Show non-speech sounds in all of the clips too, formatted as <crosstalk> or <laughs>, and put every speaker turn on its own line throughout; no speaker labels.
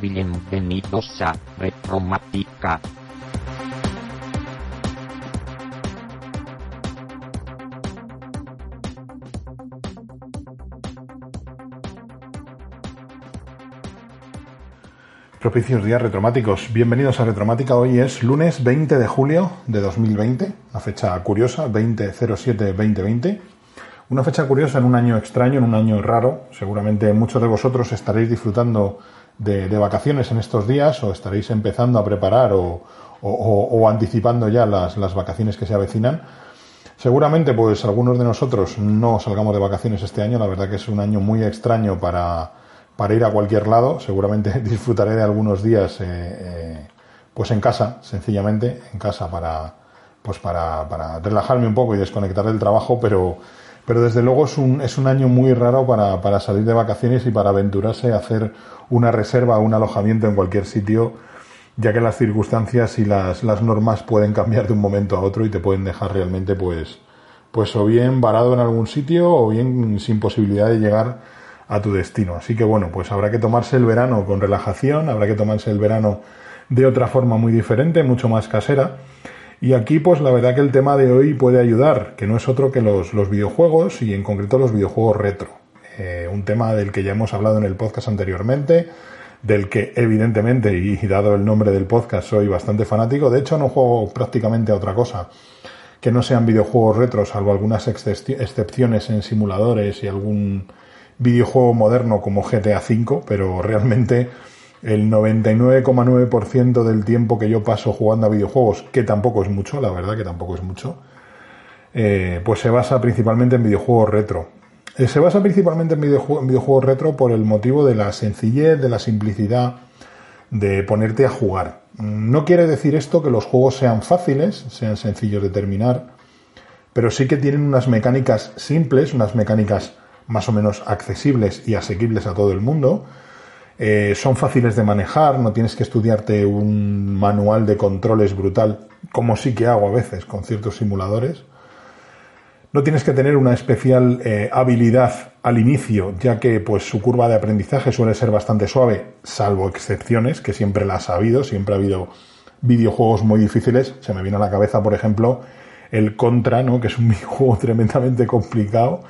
Bienvenidos a Retromática.
Propicios días retromáticos. Bienvenidos a Retromática. Hoy es lunes 20 de julio de 2020, una fecha curiosa, 2007-2020. Una fecha curiosa en un año extraño, en un año raro. Seguramente muchos de vosotros estaréis disfrutando de, vacaciones en estos días o estaréis empezando a preparar o, anticipando ya las, las vacaciones que se avecinan. Seguramente, pues algunos de nosotros no salgamos de vacaciones este año. La verdad que es un año muy extraño para para ir a cualquier lado. Seguramente <laughs> disfrutaré de algunos días eh, eh, pues en casa, sencillamente, en casa para pues para, relajarme un poco y desconectar del trabajo, pero, pero desde luego es un, es un año muy raro para, para salir de vacaciones y para aventurarse a hacer una reserva o un alojamiento en cualquier sitio, ya que las circunstancias y las, las normas pueden cambiar de un momento a otro y te pueden dejar realmente pues, pues o bien varado en algún sitio o bien sin posibilidad de llegar a tu destino. Así que bueno, pues habrá que tomarse el verano con relajación, habrá que tomarse el verano de otra forma muy diferente, mucho más casera. Y aquí, pues la verdad que el tema de hoy puede ayudar, que no es otro que los, los videojuegos y en concreto los videojuegos retro. Eh, un tema del que ya hemos hablado en el podcast anteriormente, del que evidentemente, y dado el nombre del podcast, soy bastante fanático. De hecho, no juego prácticamente a otra cosa que no sean videojuegos retro, salvo algunas excepciones en simuladores y algún videojuego moderno como GTA V, pero realmente el 99,9% del tiempo que yo paso jugando a videojuegos, que tampoco es mucho, la verdad que tampoco es mucho, eh, pues se basa principalmente en videojuegos retro. Eh, se basa principalmente en, en videojuegos retro por el motivo de la sencillez, de la simplicidad de ponerte a jugar. No quiere decir esto que los juegos sean fáciles, sean sencillos de terminar, pero sí que tienen unas mecánicas simples, unas mecánicas más o menos accesibles y asequibles a todo el mundo. Eh, son fáciles de manejar, no tienes que estudiarte un manual de controles brutal, como sí que hago a veces con ciertos simuladores. No tienes que tener una especial eh, habilidad al inicio, ya que pues su curva de aprendizaje suele ser bastante suave, salvo excepciones, que siempre las ha habido, siempre ha habido videojuegos muy difíciles. Se me viene a la cabeza, por ejemplo, el Contra, ¿no? que es un <laughs> videojuego tremendamente complicado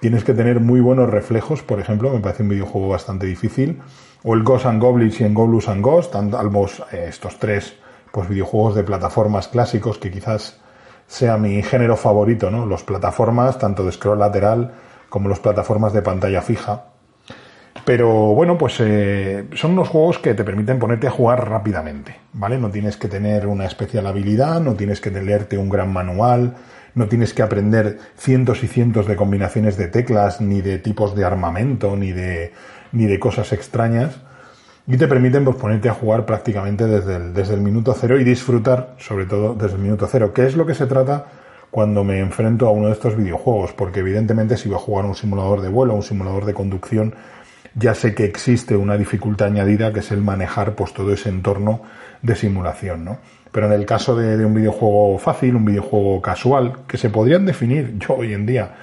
Tienes que tener muy buenos reflejos, por ejemplo, me parece un videojuego bastante difícil. O el Ghost and Goblins y en Goblins and Ghost, ambos eh, estos tres pues videojuegos de plataformas clásicos que quizás sea mi género favorito, ¿no? Los plataformas, tanto de scroll lateral como los plataformas de pantalla fija. Pero bueno, pues eh, son unos juegos que te permiten ponerte a jugar rápidamente, ¿vale? No tienes que tener una especial habilidad, no tienes que leerte un gran manual, no tienes que aprender cientos y cientos de combinaciones de teclas, ni de tipos de armamento, ni de, ni de cosas extrañas, y te permiten pues, ponerte a jugar prácticamente desde el, desde el minuto cero y disfrutar, sobre todo desde el minuto cero, que es lo que se trata cuando me enfrento a uno de estos videojuegos, porque evidentemente si voy a jugar un simulador de vuelo, un simulador de conducción, ya sé que existe una dificultad añadida que es el manejar pues todo ese entorno de simulación, ¿no? Pero en el caso de, un videojuego fácil, un videojuego casual, que se podrían definir, yo hoy en día,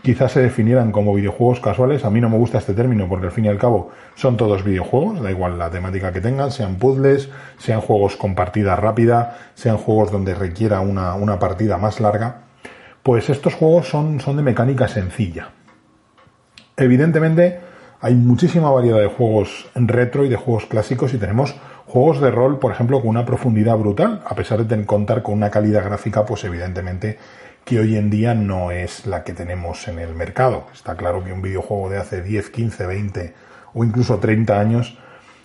quizás se definieran como videojuegos casuales, a mí no me gusta este término porque al fin y al cabo son todos videojuegos, da igual la temática que tengan, sean puzzles, sean juegos con partida rápida, sean juegos donde requiera una, una partida más larga, pues estos juegos son, son de mecánica sencilla. Evidentemente, hay muchísima variedad de juegos retro y de juegos clásicos y tenemos Juegos de rol, por ejemplo, con una profundidad brutal, a pesar de contar con una calidad gráfica, pues evidentemente que hoy en día no es la que tenemos en el mercado. Está claro que un videojuego de hace 10, 15, 20 o incluso 30 años,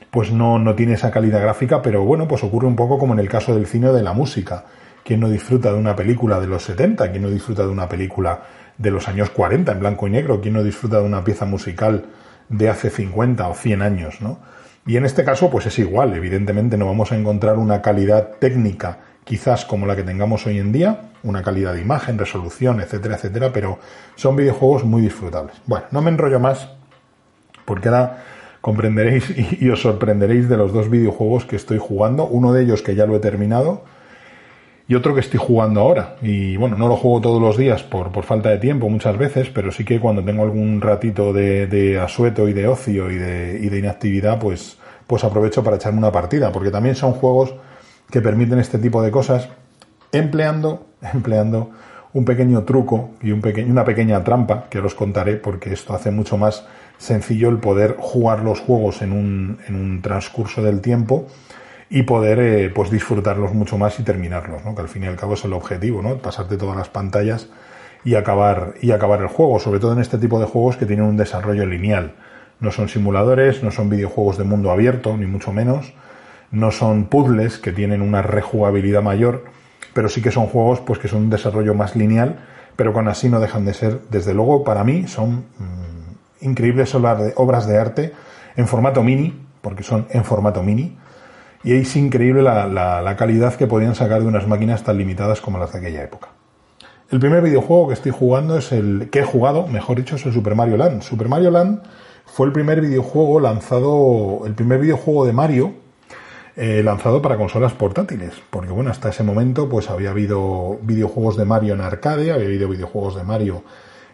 pues no, no tiene esa calidad gráfica, pero bueno, pues ocurre un poco como en el caso del cine o de la música. ¿Quién no disfruta de una película de los 70? ¿Quién no disfruta de una película de los años 40 en blanco y negro? ¿Quién no disfruta de una pieza musical de hace 50 o 100 años, no? Y en este caso, pues es igual. Evidentemente no vamos a encontrar una calidad técnica quizás como la que tengamos hoy en día, una calidad de imagen, resolución, etcétera, etcétera, pero son videojuegos muy disfrutables. Bueno, no me enrollo más, porque ahora comprenderéis <laughs> y, os sorprenderéis de los dos videojuegos que estoy jugando. Uno de ellos que ya lo he terminado y otro que estoy jugando ahora. Y bueno, no lo juego todos los días por, por falta de tiempo muchas veces, pero sí que cuando tengo algún ratito de, asueto y de ocio y de, inactividad, pues, pues aprovecho para echarme una partida, porque también son juegos que permiten este tipo de cosas empleando, <laughs> empleando un pequeño truco y un una pequeña trampa que os contaré porque esto hace mucho más sencillo el poder jugar los juegos en un, en un transcurso del tiempo y poder eh, pues disfrutarlos mucho más y terminarlos, ¿no? que al fin y al cabo es el objetivo, ¿no? pasarte todas las pantallas y acabar, y acabar el juego, sobre todo en este tipo de juegos que tienen un desarrollo lineal. No son simuladores, no son videojuegos de mundo abierto, ni mucho menos, no son puzzles que tienen una rejugabilidad mayor, pero sí que son juegos pues que son un desarrollo más lineal, pero con así no dejan de ser, desde luego para mí son mm, increíbles obras de arte en formato mini, porque son en formato mini, y es increíble la, calidad que podían sacar de unas máquinas tan limitadas como las de aquella época. El primer videojuego que estoy jugando es el que he jugado, mejor dicho, es el Super Mario Land. Super Mario Land fue el primer videojuego lanzado, el primer videojuego de Mario eh, lanzado para consolas portátiles, porque bueno, hasta ese momento pues había habido videojuegos de Mario en arcade, había habido videojuegos de Mario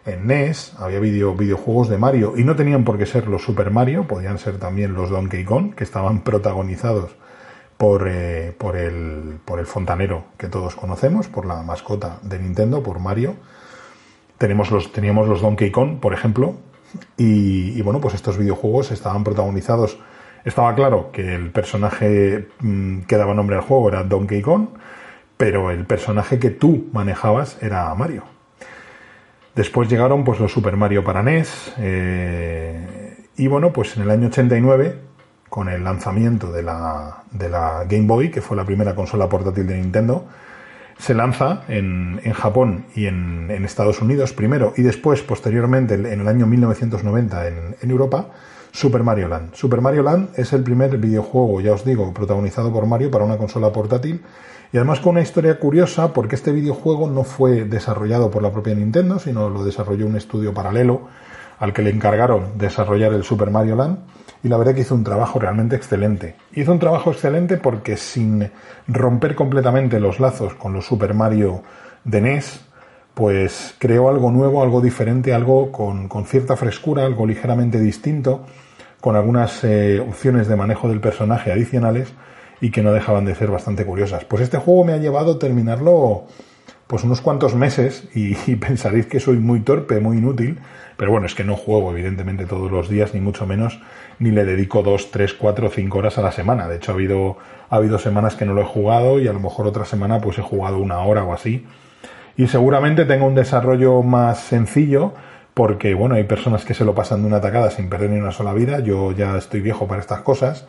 en NES, había habido videojuegos de Mario y no tenían por qué ser los Super Mario, podían ser también los Donkey Kong, que estaban protagonizados por, eh, por, el, por el fontanero que todos conocemos, por la mascota de Nintendo, por Mario. Tenemos los, teníamos los Donkey Kong, por ejemplo, y, bueno, pues estos videojuegos estaban protagonizados. Estaba claro que el personaje mm, que daba nombre al juego era Donkey Kong, pero el personaje que tú manejabas era Mario. Después llegaron pues los Super Mario para NES eh, y bueno, pues en el año 89 con el lanzamiento de la, de la Game Boy, que fue la primera consola portátil de Nintendo, se lanza en, en Japón y en, en, Estados Unidos primero y después, posteriormente, en el año 1990 en, en, Europa, Super Mario Land. Super Mario Land es el primer videojuego, ya os digo, protagonizado por Mario para una consola portátil y además con una historia curiosa porque este videojuego no fue desarrollado por la propia Nintendo, sino lo desarrolló un estudio paralelo al que le encargaron desarrollar el Super Mario Land y la verdad que hizo un trabajo realmente excelente. Hizo un trabajo excelente porque sin romper completamente los lazos con los Super Mario de NES, pues creó algo nuevo, algo diferente, algo con, cierta frescura, algo ligeramente distinto, con algunas eh, opciones de manejo del personaje adicionales y que no dejaban de ser bastante curiosas. Pues este juego me ha llevado a terminarlo pues unos cuantos meses y, pensaréis que soy muy torpe, muy inútil, pero bueno, es que no juego evidentemente todos los días, ni mucho menos, ni le dedico dos, tres, cuatro, cinco horas a la semana. De hecho, ha habido, ha habido semanas que no lo he jugado y a lo mejor otra semana pues he jugado una hora o así. Y seguramente tengo un desarrollo más sencillo porque, bueno, hay personas que se lo pasan de una tacada sin perder ni una sola vida. Yo ya estoy viejo para estas cosas.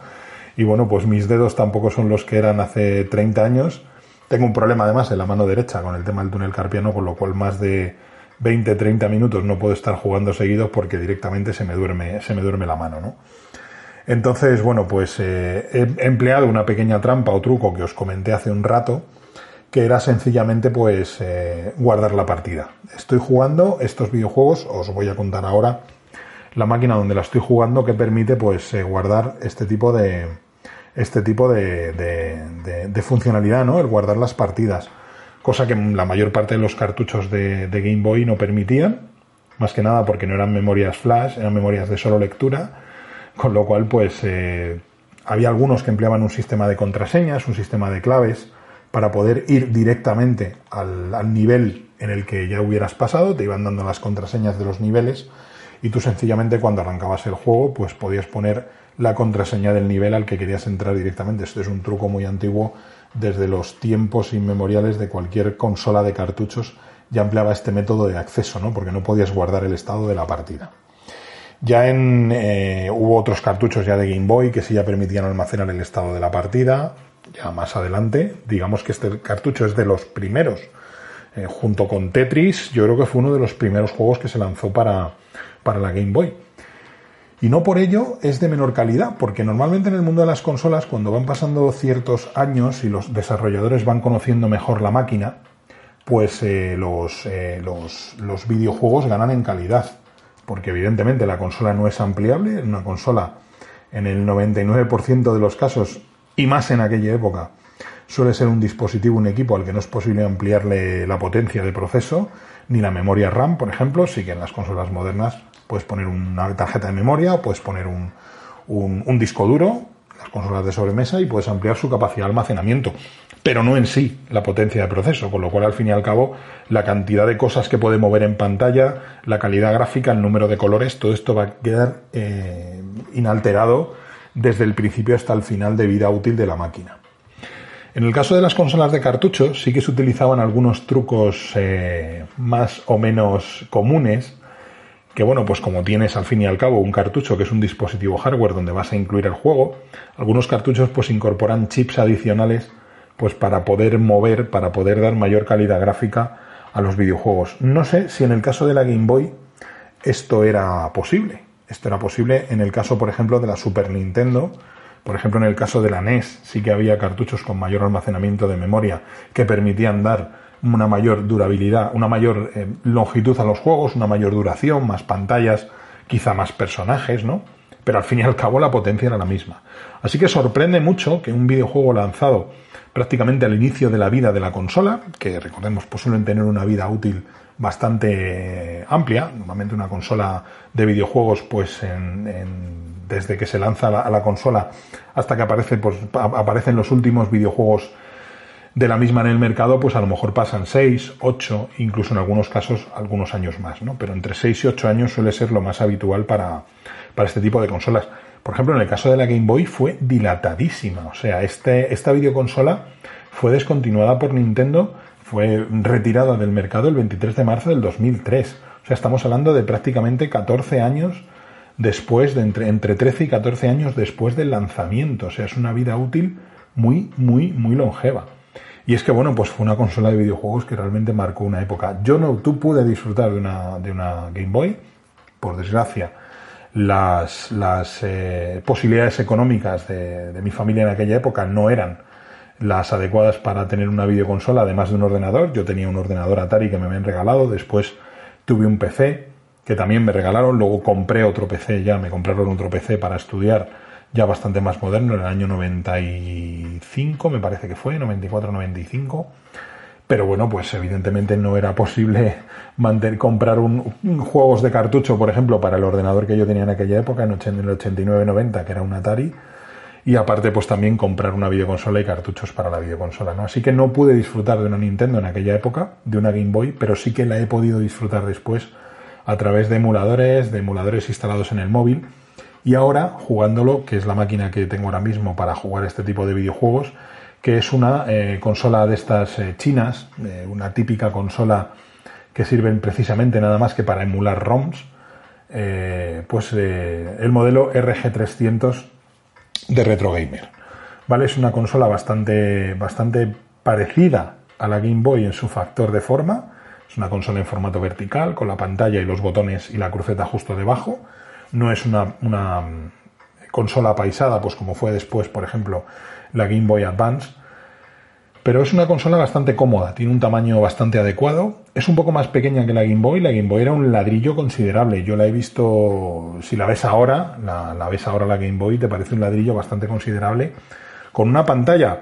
Y bueno, pues mis dedos tampoco son los que eran hace 30 años tengo un problema además en la mano derecha con el tema del túnel carpiano, con lo cual más de 20, 30 minutos no puedo estar jugando seguidos porque directamente se me duerme, se me duerme la mano, ¿no? Entonces, bueno, pues eh, he empleado una pequeña trampa o truco que os comenté hace un rato, que era sencillamente pues eh, guardar la partida. Estoy jugando estos videojuegos, os voy a contar ahora la máquina donde la estoy jugando que permite pues eh, guardar este tipo de, este tipo de, de, funcionalidad, ¿no? El guardar las partidas. Cosa que la mayor parte de los cartuchos de, Game Boy no permitían. Más que nada porque no eran memorias flash, eran memorias de solo lectura. Con lo cual, pues, eh, había algunos que empleaban un sistema de contraseñas, un sistema de claves, para poder ir directamente al, al nivel en el que ya hubieras pasado. Te iban dando las contraseñas de los niveles y tú sencillamente cuando arrancabas el juego, pues podías poner la contraseña del nivel al que querías entrar directamente. Este es un truco muy antiguo desde los tiempos inmemoriales de cualquier consola de cartuchos ya empleaba este método de acceso, ¿no? Porque no podías guardar el estado de la partida. Ya en eh, hubo otros cartuchos ya de Game Boy que sí ya permitían almacenar el estado de la partida. Ya más adelante, digamos que este cartucho es de los primeros. Eh, junto con Tetris, yo creo que fue uno de los primeros juegos que se lanzó para, para la Game Boy. Y no por ello es de menor calidad, porque normalmente en el mundo de las consolas, cuando van pasando ciertos años y los desarrolladores van conociendo mejor la máquina, pues eh, los, eh, los, los, videojuegos ganan en calidad. Porque evidentemente la consola no es ampliable, una consola en el 99% de los casos, y más en aquella época, suele ser un dispositivo, un equipo al que no es posible ampliarle la potencia de proceso, ni la memoria RAM, por ejemplo, sí que en las consolas modernas puedes poner una tarjeta de memoria puedes poner un, un, disco duro, las consolas de sobremesa, y puedes ampliar su capacidad de almacenamiento, pero no en sí la potencia de proceso, con lo cual al fin y al cabo la cantidad de cosas que puede mover en pantalla, la calidad gráfica, el número de colores, todo esto va a quedar eh, inalterado desde el principio hasta el final de vida útil de la máquina. En el caso de las consolas de cartucho sí que se utilizaban algunos trucos eh, más o menos comunes que bueno, pues como tienes al fin y al cabo un cartucho que es un dispositivo hardware donde vas a incluir el juego, algunos cartuchos pues incorporan chips adicionales pues para poder mover, para poder dar mayor calidad gráfica a los videojuegos. No sé si en el caso de la Game Boy esto era posible. Esto era posible en el caso, por ejemplo, de la Super Nintendo. Por ejemplo, en el caso de la NES sí que había cartuchos con mayor almacenamiento de memoria que permitían dar una mayor durabilidad, una mayor eh, longitud a los juegos, una mayor duración, más pantallas, quizá más personajes, ¿no? Pero al fin y al cabo la potencia era la misma. Así que sorprende mucho que un videojuego lanzado prácticamente al inicio de la vida de la consola, que recordemos pues suelen tener una vida útil bastante amplia, normalmente una consola de videojuegos pues desde que se lanza a la, consola hasta que aparece, pues, aparecen los últimos videojuegos de la misma en el mercado, pues a lo mejor pasan 6, 8, incluso en algunos casos algunos años más, ¿no? Pero entre 6 y 8 años suele ser lo más habitual para, para este tipo de consolas. Por ejemplo, en el caso de la Game Boy fue dilatadísima, o sea, este, esta videoconsola fue descontinuada por Nintendo, fue retirada del mercado el 23 de marzo del 2003. O sea, estamos hablando de prácticamente 14 años después, de entre, entre 13 y 14 años después del lanzamiento. O sea, es una vida útil muy, muy, muy longeva. Y es que, bueno, pues fue una consola de videojuegos que realmente marcó una época. Yo no, tú pude disfrutar de una, de una Game Boy, por desgracia. Las, las eh, posibilidades económicas de, de mi familia en aquella época no eran las adecuadas para tener una videoconsola, además de un ordenador. Yo tenía un ordenador Atari que me habían regalado, después tuve un PC que también me regalaron, luego compré otro PC ya, me compraron otro PC para estudiar ya bastante más moderno, en el año 95 me parece que fue, 94-95. Pero bueno, pues evidentemente no era posible <laughs> mantener, comprar un, juegos de cartucho, por ejemplo, para el ordenador que yo tenía en aquella época, en el 89-90, que era un Atari. Y aparte, pues también comprar una videoconsola y cartuchos para la videoconsola, ¿no? Así que no pude disfrutar de una Nintendo en aquella época, de una Game Boy, pero sí que la he podido disfrutar después a través de emuladores, de emuladores instalados en el móvil y ahora jugándolo, que es la máquina que tengo ahora mismo para jugar este tipo de videojuegos, que es una eh, consola de estas eh, chinas, eh, una típica consola que sirven precisamente nada más que para emular ROMs, pues el modelo RG300 de Retro Gamer. ¿Vale? Es una consola bastante, bastante parecida a la Game Boy en su factor de forma. Es una consola en formato vertical, con la pantalla y los botones y la cruceta justo debajo no es una, una consola paisada, pues como fue después, por ejemplo, la Game Boy Advance, pero es una consola bastante cómoda, tiene un tamaño bastante adecuado, es un poco más pequeña que la Game Boy, la Game Boy era un ladrillo considerable, yo la he visto, si la ves ahora, la, la ves ahora la Game Boy, te parece un ladrillo bastante considerable, con una pantalla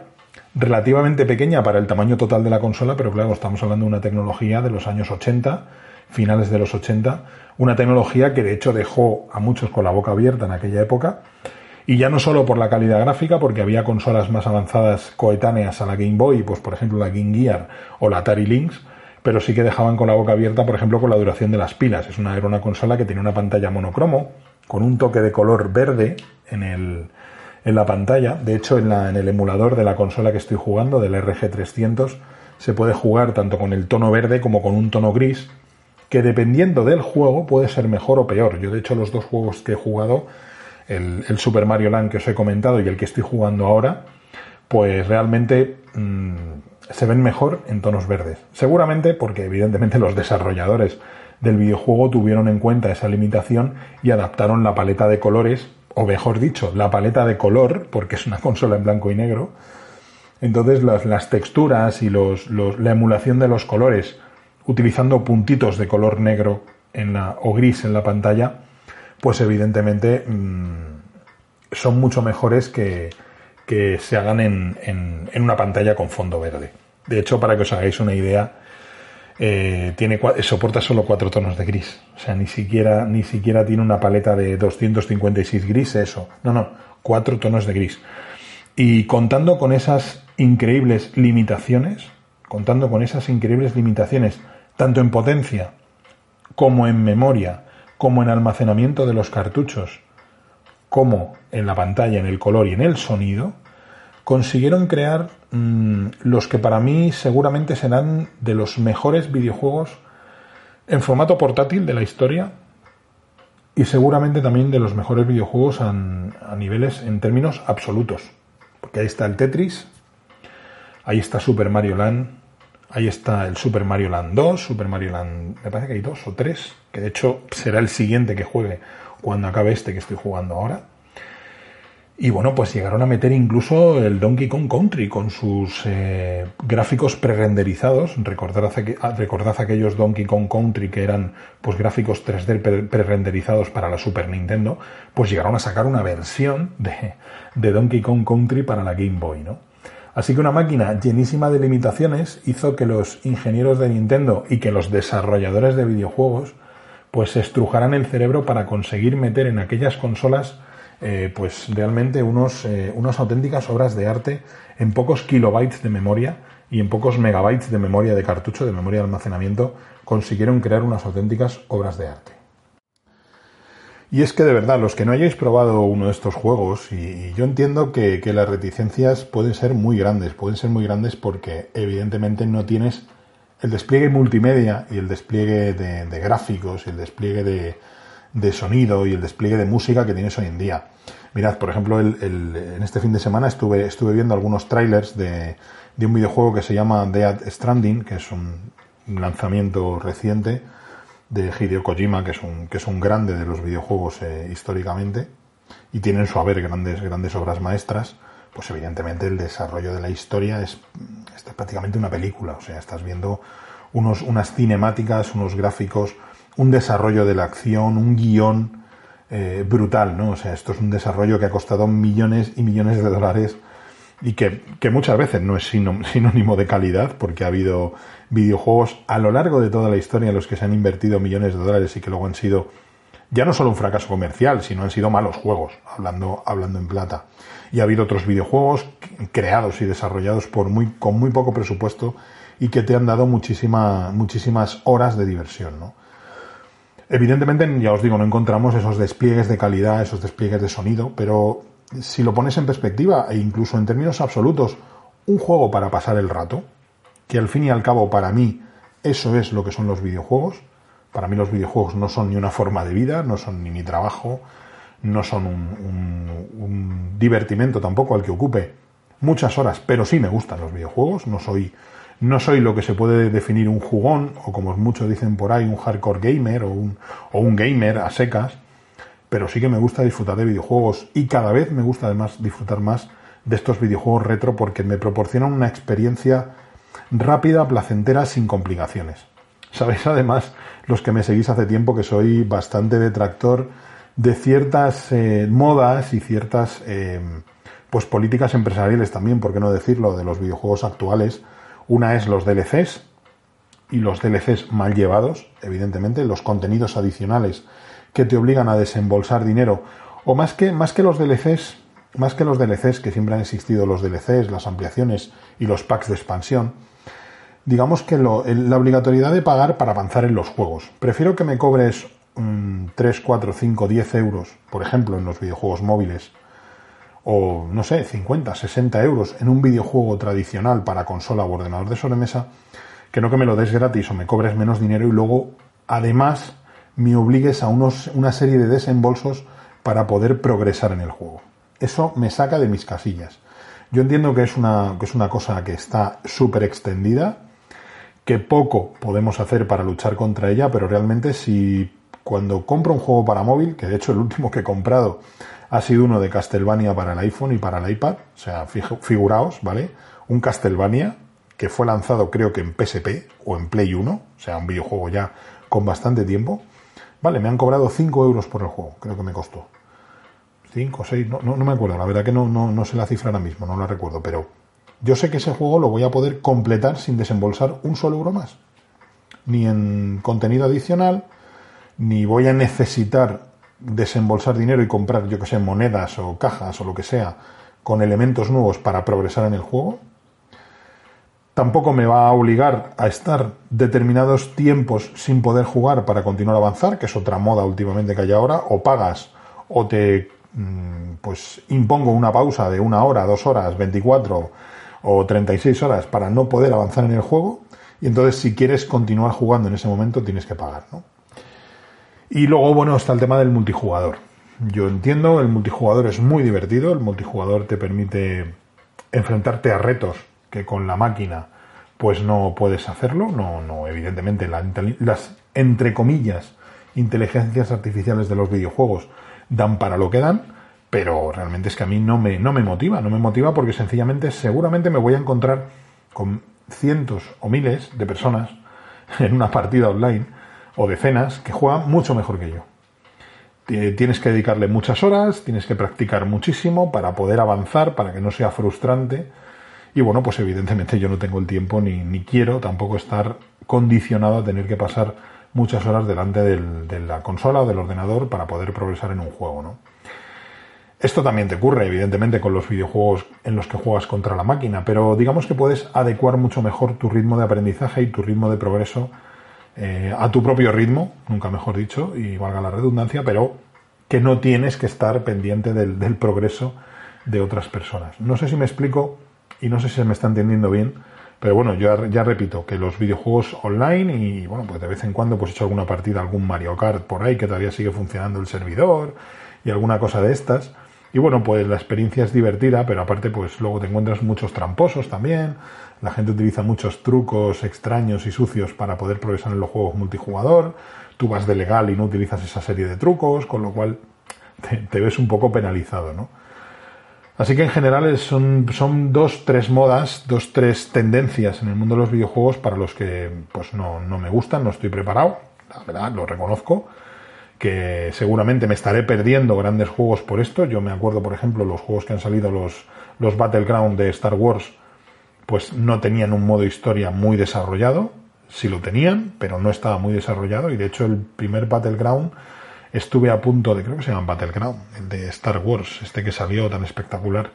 relativamente pequeña para el tamaño total de la consola, pero claro, estamos hablando de una tecnología de los años 80, finales de los 80, una tecnología que de hecho dejó a muchos con la boca abierta en aquella época, y ya no solo por la calidad gráfica, porque había consolas más avanzadas coetáneas a la Game Boy, pues por ejemplo la Game Gear o la Atari Lynx, pero sí que dejaban con la boca abierta, por ejemplo, con la duración de las pilas. Es una, era una consola que tenía una pantalla monocromo, con un toque de color verde en, el, en la pantalla. De hecho, en, la, en el emulador de la consola que estoy jugando, del RG300, se puede jugar tanto con el tono verde como con un tono gris, que dependiendo del juego puede ser mejor o peor. Yo de hecho los dos juegos que he jugado, el, Super Mario Land que os he comentado y el que estoy jugando ahora, pues realmente mm, se ven mejor en tonos verdes. Seguramente porque evidentemente <laughs> los desarrolladores del videojuego tuvieron en cuenta esa limitación y adaptaron la paleta de colores, o mejor dicho, la paleta de color, porque es una <laughs> consola en blanco y negro. Entonces las, texturas y los, la emulación de los colores utilizando puntitos de color negro en la, o gris en la pantalla, pues evidentemente mm, son mucho mejores que, que se hagan en, en, en una pantalla con fondo verde. De hecho, para que os hagáis una idea, eh, tiene, soporta solo cuatro tonos de gris. O sea, ni siquiera, ni siquiera tiene una paleta de 256 gris, eso. No, no, cuatro tonos de gris. Y contando con esas increíbles limitaciones, contando con esas increíbles limitaciones, tanto en potencia como en memoria, como en almacenamiento de los cartuchos, como en la pantalla, en el color y en el sonido, consiguieron crear mm, los que para mí seguramente serán de los mejores videojuegos en formato portátil de la historia y seguramente también de los mejores videojuegos a niveles en términos absolutos. Porque ahí está el Tetris, ahí está Super Mario Land, ahí está el Super Mario Land 2, Super Mario Land, me parece que hay dos o tres, que de hecho será el siguiente que juegue cuando acabe este que estoy jugando ahora. Y bueno, pues llegaron a meter incluso el Donkey Kong Country con sus eh, gráficos prerenderizados. Recordad, ah, recordad aquellos Donkey Kong Country que eran pues gráficos 3D prerenderizados para la Super Nintendo. Pues llegaron a sacar una versión de, de Donkey Kong Country para la Game Boy, ¿no? Así que una máquina llenísima de limitaciones hizo que los ingenieros de Nintendo y que los desarrolladores de videojuegos pues se estrujaran el cerebro para conseguir meter en aquellas consolas eh, pues realmente unos, eh, unas auténticas obras de arte en pocos kilobytes de memoria y en pocos megabytes de memoria de cartucho, de memoria de almacenamiento, consiguieron crear unas auténticas obras de arte. Y es que de verdad, los que no hayáis probado uno de estos juegos, y, yo entiendo que, las reticencias pueden ser muy grandes, pueden ser muy grandes porque evidentemente no tienes el despliegue multimedia y el despliegue de gráficos y el despliegue de, sonido y el despliegue de música que tienes hoy en día. Mirad, por ejemplo, el, en este fin de semana estuve, estuve viendo algunos trailers de, de un videojuego que se llama Dead Stranding, que es un, lanzamiento reciente de Hideo Kojima, que es un, que es un grande de los videojuegos eh, históricamente, y tienen su haber grandes, grandes obras maestras, pues evidentemente el desarrollo de la historia es, es prácticamente una película, o sea, estás viendo unos, unas cinemáticas, unos gráficos, un desarrollo de la acción, un guion eh, brutal, ¿no? O sea, esto es un desarrollo que ha costado millones y millones de dólares y que, muchas veces no es <laughs> sinónimo de calidad, porque ha habido videojuegos a lo largo de toda la historia en los que se han invertido millones de dólares y que luego han sido ya no solo un fracaso comercial, sino han sido malos juegos, hablando, hablando en plata. Y ha habido otros videojuegos creados y desarrollados por muy, con muy poco presupuesto y que te han dado muchísima, muchísimas horas de diversión, ¿no? Evidentemente, ya os digo, no encontramos esos despliegues de calidad, esos despliegues de sonido, pero si lo pones en perspectiva e incluso en términos absolutos, un juego para pasar el rato, que al fin y al cabo para mí eso es lo que son los videojuegos, para mí los videojuegos no son ni una forma de vida, no son ni mi trabajo, no son un, divertimento tampoco al que ocupe muchas horas, pero sí me gustan los videojuegos, no soy no soy lo que se puede definir un jugón, o como muchos dicen por ahí, un hardcore gamer o un, o un gamer a secas, pero sí que me gusta disfrutar de videojuegos y cada vez me gusta además disfrutar más de estos videojuegos retro porque me proporcionan una experiencia rápida, placentera, sin complicaciones. <laughs> Sabéis además, los que me seguís hace tiempo, que soy bastante detractor de ciertas eh, modas y ciertas eh, pues políticas empresariales también, por qué no decirlo, de los videojuegos actuales, una es los DLCs y los DLCs mal llevados, evidentemente, los contenidos adicionales que te obligan a desembolsar dinero, o más que, más que los DLCs, más que los DLCs, que siempre han existido los DLCs, las ampliaciones y los packs de expansión, digamos que la obligatoriedad de pagar para avanzar en los juegos. Prefiero que me cobres 3, 4, 5, 10 euros, por ejemplo, en los videojuegos móviles, o no sé, 50, 60 euros en un videojuego tradicional para consola o ordenador de sobremesa, que no que me lo des gratis o me cobres menos dinero y luego además me obligues a unos, una serie de desembolsos para poder progresar en el juego. Eso me saca de mis casillas. Yo entiendo que es una, que es una cosa que está súper extendida, que poco podemos hacer para luchar contra ella, pero realmente si cuando compro un juego para móvil, que de hecho el último que he comprado ha sido uno de Castlevania para el iPhone y para el iPad. O sea, figuraos, ¿vale? Un Castlevania que fue lanzado creo que en PSP o en Play 1, o sea, un videojuego ya con bastante tiempo. Vale, me han cobrado 5 euros por el juego, creo que me costó. 5 o 6, no, no, me acuerdo, la verdad que no, no, no sé la cifra ahora mismo, no la recuerdo, pero yo sé que ese juego lo voy a poder completar sin desembolsar un solo euro más. Ni en contenido adicional, ni voy a necesitar desembolsar dinero y comprar, yo que sé, monedas o cajas o lo que sea, con elementos nuevos para progresar en el juego. Tampoco me va a obligar a estar determinados tiempos sin poder jugar para continuar a avanzar, que es otra moda últimamente que hay ahora, o pagas o te mm, pues impongo una pausa de una hora, dos horas, 24 o 36 horas para no poder avanzar en el juego. Y entonces si quieres continuar jugando en ese momento tienes que pagar, ¿no? Y luego, bueno, está el tema del multijugador. Yo entiendo, el multijugador es muy divertido, el multijugador te permite enfrentarte a retos que con la máquina pues no puedes hacerlo, no, no, evidentemente las, entre comillas, inteligencias artificiales de los videojuegos dan para lo que dan, pero realmente es que a mí no me, no me motiva, no me motiva porque sencillamente seguramente me voy a encontrar con cientos o miles de personas <laughs> en una partida online o decenas que juegan mucho mejor que yo. Tienes que dedicarle muchas horas, tienes que practicar muchísimo para poder avanzar, para que no sea frustrante. Y bueno, pues evidentemente yo no tengo el tiempo ni, ni quiero tampoco estar condicionado a tener que pasar muchas horas delante de la consola o del ordenador para poder progresar en un juego, ¿no? Esto también te ocurre, evidentemente, con los videojuegos en los que juegas contra la máquina, pero digamos que puedes adecuar mucho mejor tu ritmo de aprendizaje y tu ritmo de progreso eh, a tu propio ritmo, nunca mejor dicho, y valga la redundancia, pero que no tienes que estar pendiente del, progreso de otras personas. No sé si me explico y no sé si se me está entendiendo bien, pero bueno, yo ya repito que los videojuegos online y bueno, pues de vez en cuando pues he hecho alguna partida, algún Mario Kart por ahí que todavía sigue funcionando el servidor y alguna cosa de estas. Y bueno, pues la experiencia es divertida, pero aparte pues luego te encuentras muchos tramposos también, la gente utiliza muchos trucos extraños y sucios para poder progresar en los juegos multijugador. Tú vas de legal y no utilizas esa serie de trucos, con lo cual te, ves un poco penalizado, ¿no? Así que en general son, son dos, tres modas, dos, tres tendencias en el mundo de los videojuegos para los que pues no, no me gustan, no estoy preparado, la verdad, lo reconozco, que seguramente me estaré perdiendo grandes juegos por esto. Yo me acuerdo, por ejemplo, los juegos que han salido, los, los Battleground de Star Wars, pues no tenían un modo historia muy desarrollado, sí lo tenían, pero no estaba muy desarrollado. Y de hecho el primer Battleground estuve a punto de, creo que se llama Battleground, el de Star Wars, este que salió tan espectacular.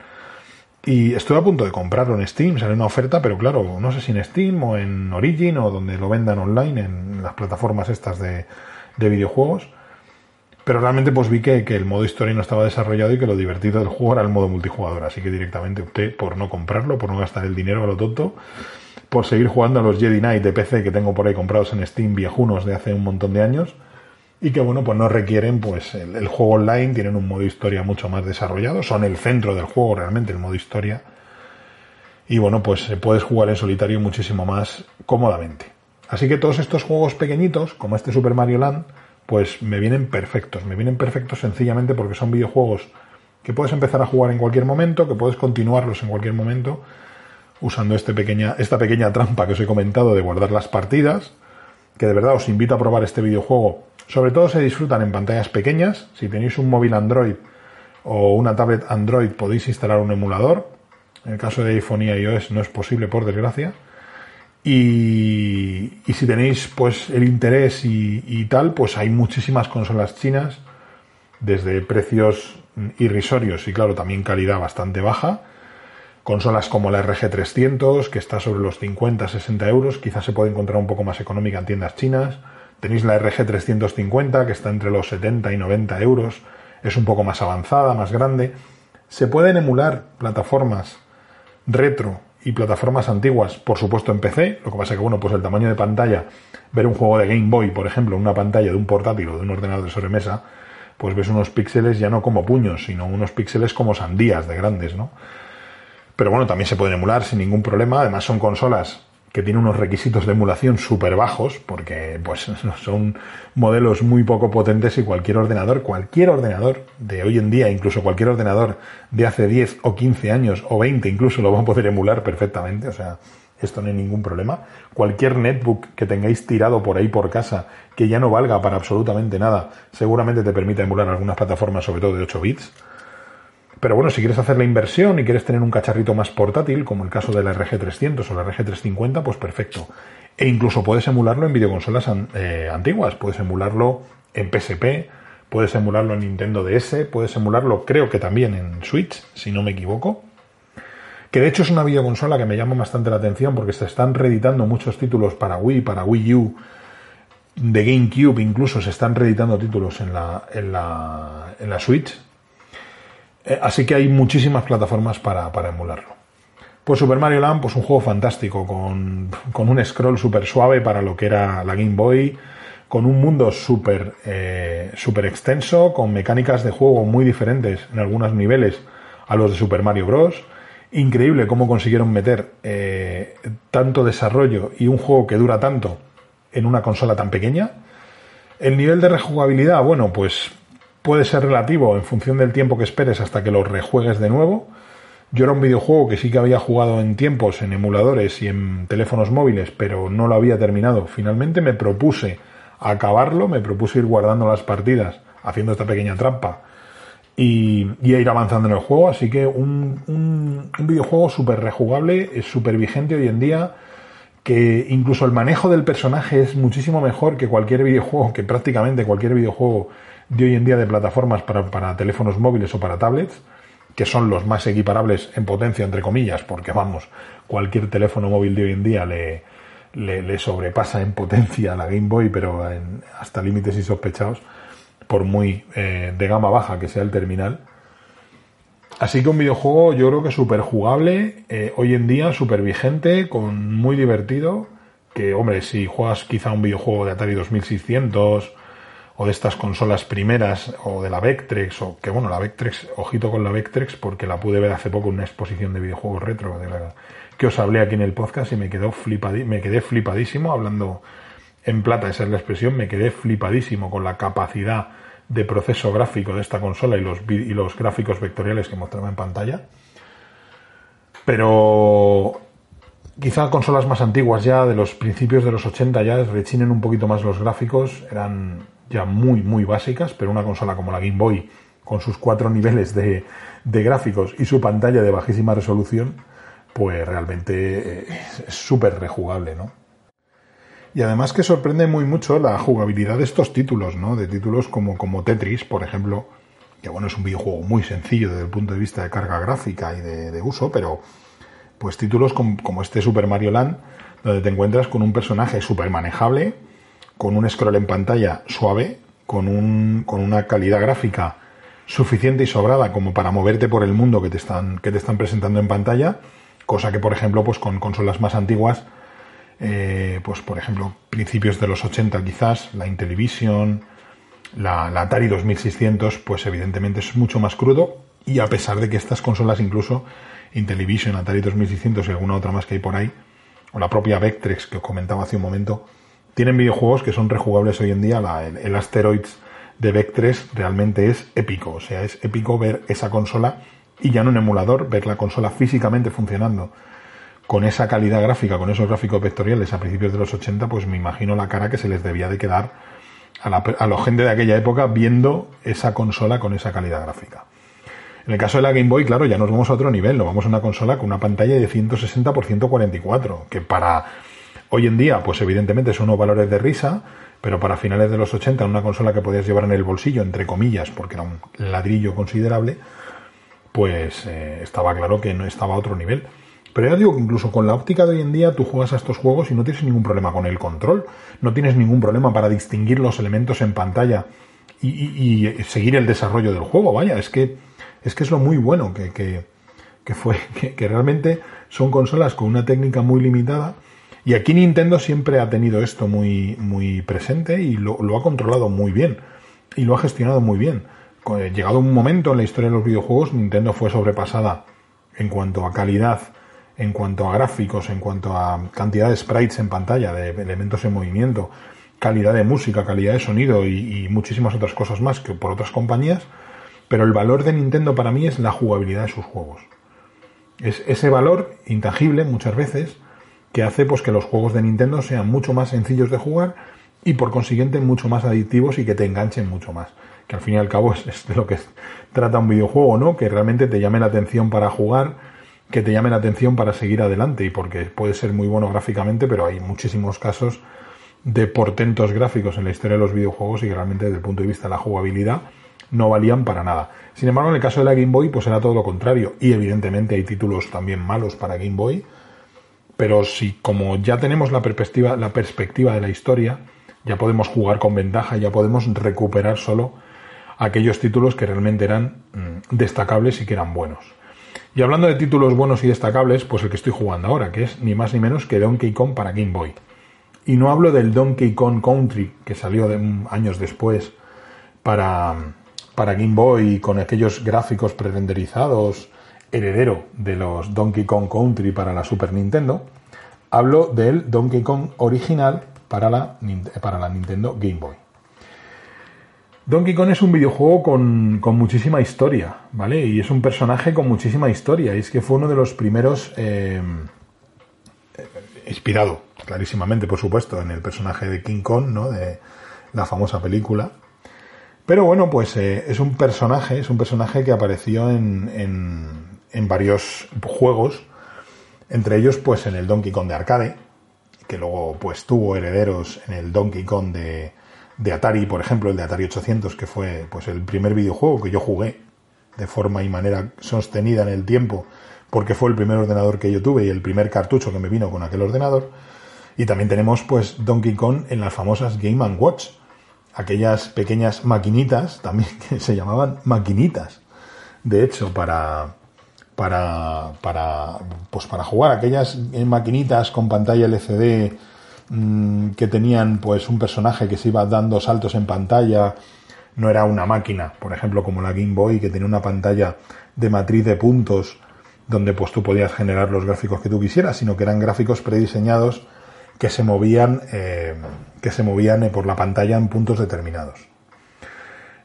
Y estuve a punto de comprarlo en Steam, salió una oferta, pero claro, no sé si en Steam o en Origin o donde lo vendan online, en las plataformas estas de, de videojuegos. Pero realmente pues vi que, que, el modo historia no estaba desarrollado y que lo divertido del juego era el modo multijugador. Así que directamente opté por no comprarlo, por no gastar el dinero a lo tonto, por seguir jugando a los Jedi Knight de PC que tengo por ahí comprados en Steam viejunos de hace un montón de años. Y que bueno, pues no requieren pues el, juego online, tienen un modo historia mucho más desarrollado, son el centro del juego realmente, el modo historia. Y bueno, pues puedes jugar en solitario muchísimo más cómodamente. Así que todos estos juegos pequeñitos, como este Super Mario Land, pues me vienen perfectos. Me vienen perfectos sencillamente porque son videojuegos que puedes empezar a jugar en cualquier momento, que puedes continuarlos en cualquier momento, usando este pequeña, esta pequeña trampa que os he comentado de guardar las partidas, que de verdad os invito a probar este videojuego. Sobre todo se disfrutan en pantallas pequeñas. Si tenéis un móvil Android o una tablet Android podéis instalar un emulador. En el caso de iPhone y iOS no es posible, por desgracia. Y, si tenéis pues el interés y, tal, pues hay muchísimas consolas chinas, desde precios irrisorios y claro, también calidad bastante baja. Consolas como la RG300, que está sobre los 50-60 euros, quizás se puede encontrar un poco más económica en tiendas chinas. Tenéis la RG350, que está entre los 70 y 90 euros, es un poco más avanzada, más grande. Se pueden emular plataformas retro y plataformas antiguas, por supuesto en PC, lo que pasa que, bueno, pues el tamaño de pantalla, ver un juego de Game Boy, por ejemplo, en una pantalla de un portátil o de un ordenador de sobremesa, pues ves unos píxeles ya no como puños, sino unos píxeles como sandías de grandes, ¿no? Pero bueno, también se pueden emular sin ningún problema, además son consolas que tiene unos requisitos de emulación súper bajos, porque pues <laughs> son modelos muy poco potentes y cualquier ordenador, cualquier ordenador de hoy en día, incluso cualquier ordenador de hace 10 o 15 años o 20 incluso lo va a poder emular perfectamente, o sea, esto no hay ningún problema. Cualquier netbook que tengáis tirado por ahí por casa, que ya no valga para absolutamente nada, seguramente te permite emular algunas plataformas, sobre todo de 8 bits. Pero bueno, si quieres hacer la inversión y quieres tener un cacharrito más portátil, como el caso de la RG300 o la RG350, pues perfecto. E incluso puedes emularlo en videoconsolas eh, antiguas, puedes emularlo en PSP, puedes emularlo en Nintendo DS, puedes emularlo creo que también en Switch, si no me equivoco. Que de hecho es una videoconsola que me llama bastante la atención porque se están reeditando muchos títulos para Wii, para Wii U, de GameCube incluso se están reeditando títulos en la, en la, en la Switch. Eh, así que hay muchísimas plataformas para, para emularlo. Pues Super Mario Land, pues un juego fantástico, con, con un scroll súper suave para lo que era la Game Boy, con un mundo súper eh, super extenso, con mecánicas de juego muy diferentes en algunos niveles a los de Super Mario Bros. Increíble cómo consiguieron meter eh, tanto desarrollo y un juego que dura tanto en una consola tan pequeña. El nivel de rejugabilidad, bueno, pues puede ser relativo en función del tiempo que esperes hasta que lo rejuegues de nuevo. Yo era un videojuego que sí que había jugado en tiempos, en emuladores y en teléfonos móviles, pero no lo había terminado. Finalmente me propuse acabarlo, me propuse ir guardando las partidas, haciendo esta pequeña trampa y, ir avanzando en el juego. Así que un, un, un videojuego súper rejugable, súper vigente hoy en día que incluso el manejo del personaje es muchísimo mejor que cualquier videojuego, que prácticamente cualquier videojuego de hoy en día de plataformas para, para, teléfonos móviles o para tablets, que son los más equiparables en potencia, entre comillas, porque vamos, cualquier teléfono móvil de hoy en día le, le, sobrepasa en potencia a la Game Boy, pero hasta límites insospechados, por muy eh, de gama baja que sea el terminal. Así que un videojuego yo creo que súper jugable, eh, hoy en día súper vigente, con muy divertido, que hombre, si juegas quizá un videojuego de Atari 2600 o de estas consolas primeras o de la Vectrex, o que bueno, la Vectrex, ojito con la Vectrex porque la pude ver hace poco en una exposición de videojuegos retro que os hablé aquí en el podcast y me, quedó flipadi, me quedé flipadísimo hablando en plata, esa es la expresión, me quedé flipadísimo con la capacidad de proceso gráfico de esta consola y los, y los gráficos vectoriales que mostraba en pantalla. Pero quizá consolas más antiguas ya, de los principios de los 80 ya, rechinen un poquito más los gráficos, eran ya muy, muy básicas, pero una consola como la Game Boy, con sus cuatro niveles de, de gráficos y su pantalla de bajísima resolución, pues realmente es súper rejugable, ¿no? Y además que sorprende muy mucho la jugabilidad de estos títulos, ¿no? De títulos como, como Tetris, por ejemplo, que bueno, es un videojuego muy sencillo desde el punto de vista de carga gráfica y de, de uso, pero pues títulos como, como, este Super Mario Land, donde te encuentras con un personaje súper manejable, con un scroll en pantalla suave, con, un, con una calidad gráfica suficiente y sobrada como para moverte por el mundo que te están, que te están presentando en pantalla, cosa que por ejemplo pues con consolas más antiguas eh, pues por ejemplo, principios de los 80 quizás, la Intellivision, la, la, Atari 2600, pues evidentemente es mucho más crudo y a pesar de que estas consolas incluso, Intellivision, Atari 2600 y alguna otra más que hay por ahí, o la propia Vectrex que os comentaba hace un momento, tienen videojuegos que son rejugables hoy en día, el, Asteroids de Vectrex realmente es épico, o sea, es épico ver esa consola y ya en emulador, ver la consola físicamente funcionando con esa calidad gráfica, con esos gráficos vectoriales a principios de los 80, pues me imagino la cara que se les debía de quedar a la, a la gente de aquella época viendo esa consola con esa calidad gráfica. En el caso de la Game Boy, claro, ya nos vamos a otro nivel, nos vamos a una consola con una pantalla de 160 x 144, que para hoy en día, pues evidentemente son unos valores de risa, pero para finales de los 80, en una consola que podías llevar en el bolsillo, entre comillas, porque era un ladrillo considerable, pues eh, estaba claro que no estaba a otro nivel. Pero ya digo que incluso con la óptica de hoy en día tú juegas a estos juegos y no tienes ningún problema con el control, no tienes ningún problema para distinguir los elementos en pantalla y, seguir el desarrollo del juego. Vaya, es que es que es lo muy bueno que, que, que fue, <laughs> que, realmente son consolas con una técnica muy limitada. Y aquí Nintendo siempre ha tenido esto muy, muy presente y lo, ha controlado muy bien y lo ha gestionado muy bien. Llegado un momento en la historia de los videojuegos, Nintendo fue sobrepasada en cuanto a calidad en cuanto a gráficos, en cuanto a cantidad de sprites en pantalla, de elementos en movimiento, calidad de música, calidad de sonido y, y, muchísimas otras cosas más que por otras compañías, pero el valor de Nintendo para mí es la jugabilidad de sus juegos. Es ese valor intangible muchas veces que hace pues que los juegos de Nintendo sean mucho más sencillos de jugar y por consiguiente mucho más adictivos y que te enganchen mucho más. Que al fin y al cabo <laughs> es, de lo que trata un videojuego, ¿no? Que realmente te llame la atención para jugar, que te llame la atención para seguir adelante y porque puede ser muy bueno gráficamente, pero hay muchísimos casos de portentos gráficos en la historia de los videojuegos y que realmente desde el punto de vista de la jugabilidad no valían para nada. Sin embargo, en el caso de la Game Boy, pues era todo lo contrario. Y evidentemente hay títulos también malos para Game Boy. Pero si como ya tenemos la perspectiva, la perspectiva de la historia, ya podemos jugar con ventaja, ya podemos recuperar solo aquellos títulos que realmente eran mm, destacables y que eran buenos. Y hablando de títulos buenos y destacables, pues el que estoy jugando ahora, que es ni más ni menos que Donkey Kong para Game Boy. Y no hablo del Donkey Kong Country, que salió de, años después para, para Game Boy con aquellos gráficos prerenderizados, heredero de los Donkey Kong Country para la Super Nintendo. Hablo del Donkey Kong original para la, para la Nintendo Game Boy. Donkey Kong es un videojuego con, muchísima historia, ¿vale? Y es un personaje con muchísima historia. Y es que fue uno de los primeros, eh, inspirado clarísimamente, por supuesto, en el personaje de King Kong, ¿no? De la famosa película. Pero bueno, pues eh, es un personaje, es un personaje que apareció en, varios juegos, entre ellos pues en el Donkey Kong de arcade, que luego pues tuvo herederos en el Donkey Kong de, de Atari, por ejemplo, el de Atari 800, que fue pues el primer videojuego que yo jugué de forma y manera sostenida en el tiempo, porque fue el primer ordenador que yo tuve y el primer cartucho que me vino con aquel ordenador. Y también tenemos pues Donkey Kong en las famosas Game Watch, aquellas pequeñas maquinitas, también <laughs> que se llamaban maquinitas, de hecho, para, para, para, pues para jugar aquellas maquinitas con pantalla LCD mm, que tenían pues un personaje que se iba dando saltos en pantalla, no era una máquina, por ejemplo, como la Game Boy, que tenía una pantalla de matriz de puntos donde pues tú podías generar los gráficos que tú quisieras, sino que eran gráficos prediseñados que se movían, eh, que se movían eh, por la pantalla en puntos determinados.